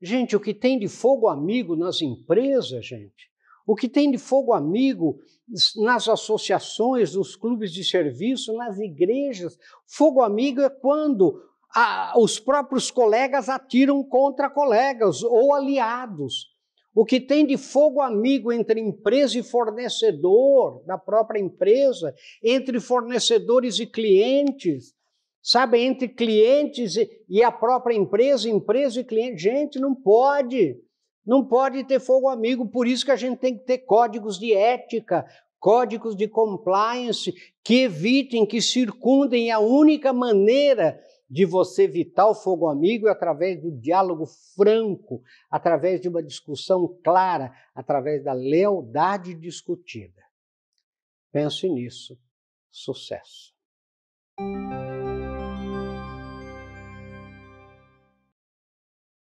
Gente, o que tem de fogo amigo nas empresas, gente, o que tem de fogo amigo nas associações, nos clubes de serviço, nas igrejas. Fogo amigo é quando a, os próprios colegas atiram contra colegas ou aliados. O que tem de fogo amigo entre empresa e fornecedor da própria empresa, entre fornecedores e clientes, sabe, entre clientes e a própria empresa, empresa e cliente. Gente, não pode. Não pode ter fogo amigo, por isso que a gente tem que ter códigos de ética, códigos de compliance que evitem, que circundem a única maneira de você evitar o fogo amigo é através do diálogo franco, através de uma discussão clara, através da lealdade discutida. Pense nisso. Sucesso.